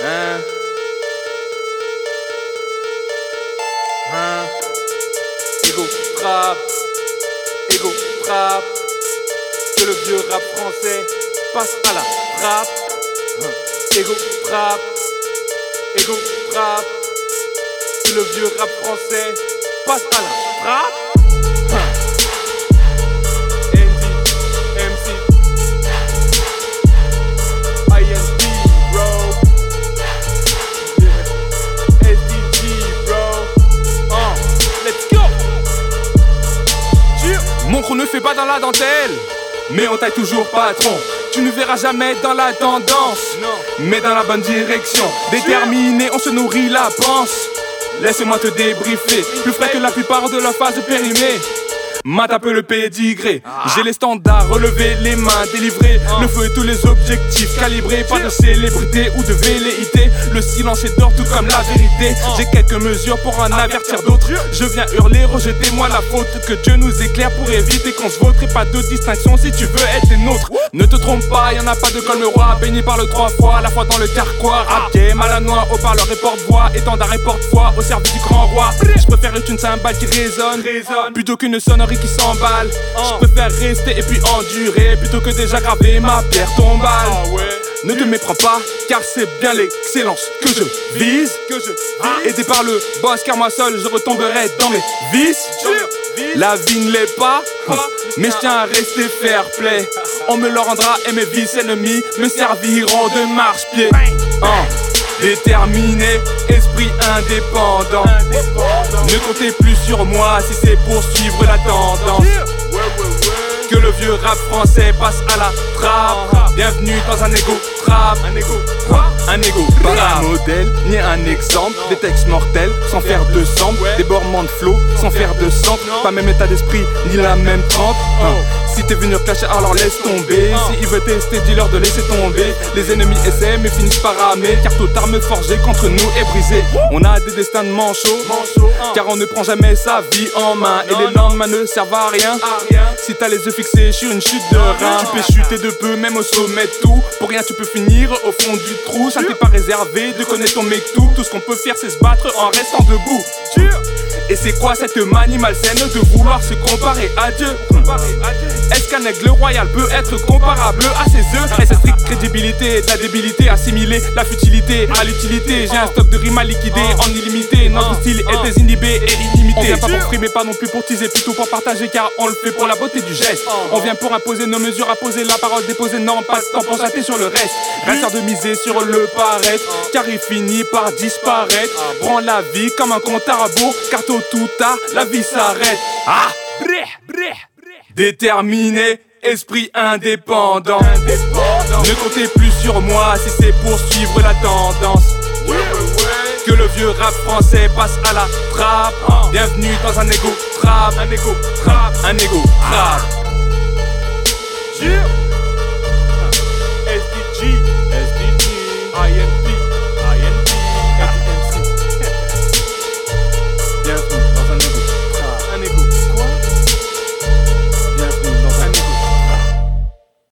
Hein? Hein? Ego frappe, ego frappe, que le vieux rap français passe à la frappe. Hein ego frappe, ego frappe, le vieux rap français passe à la frappe. Hein Fait pas dans la dentelle, mais on taille toujours patron. Tu ne verras jamais dans la tendance, mais dans la bonne direction. Déterminé, on se nourrit la panse. Laisse-moi te débriefer, plus frais que la plupart de la phase périmée. Mat un peu le pédigré. J'ai les standards, relever les mains, délivrer le feu et tous les objectifs calibrés. Pas de célébrité ou de velléité. Le silence est d'or tout comme la vérité. J'ai quelques mesures pour en avertir d'autres. Je viens hurler, rejetez-moi la faute. Que Dieu nous éclaire pour éviter qu'on se vautre. Et pas de distinction si tu veux être des nôtres. Ne te trompe pas, y en a pas de le roi. Béni par le trois fois, la fois dans le carquois. Rap game à la noix, au parleur et porte-voix. Étendard et porte-foi au service du grand roi. Je préfère être une cymbale qui résonne, plutôt qu'une sonnerie qui s'emballe. Je préfère rester et puis endurer plutôt que déjà graver ma pierre tombale. Ne te méprends pas, car c'est bien l'excellence que je vise. Que je Aidé par le boss, car moi seul je retomberai dans mes vices. La vie ne l'est pas, mais je tiens à rester fair play. On me le rendra et mes vices ennemis me serviront de marche-pied. Hein. Déterminé, esprit indépendant. Ne comptez plus sur moi si c'est pour suivre la tendance. Que le vieux rap français passe à la trappe. Bienvenue dans un égo trap. Un égo Un égo Pas un modèle, ni un exemple. Des textes mortels, sans faire de sang. Des bornements de flow, sans faire de sang. Pas même état d'esprit, ni la même trempe. Hein. Si t'es venu clasher, alors laisse tomber. Si il veut tester, dis-leur de laisser tomber. Les ennemis essaient, mais finissent par ramer. Car toute arme forgée contre nous est brisée. On a des destins de manchots. Car on ne prend jamais sa vie en main. Et les lendemains ne servent à rien. Si t'as les yeux fixés sur une chute de rein, tu peux chuter de peu, même au sommet de tout. Pour rien, tu peux finir au fond du trou. Ça t'est pas réservé de connaître ton mec tout. Tout ce qu'on peut faire, c'est se battre en restant debout. Et c'est quoi cette manie malsaine de vouloir se comparer à Dieu? Est-ce qu'un aigle royal peut être comparable à ses œufs Et cette stricte crédibilité, de la débilité, assimiler la futilité à l'utilité. J'ai un stock de rimes à liquider en illimité. Notre style est désinhibé et illimité. On vient pas pour frimer, pas non plus pour teaser, plutôt pour partager car on le fait pour la beauté du geste. On vient pour imposer nos mesures, à poser la parole déposée, non pas de temps pour sur le reste. Reste de miser sur le paraître, car il finit par disparaître. Prends la vie comme un compte à rebours, car tôt ou tard, la vie s'arrête. Ah! Déterminé, esprit indépendant. Ne comptez plus sur moi si c'est pour suivre la tendance. Que le vieux rap français passe à la trappe. Bienvenue dans un égo trap. Un égo trap. Un égo trap.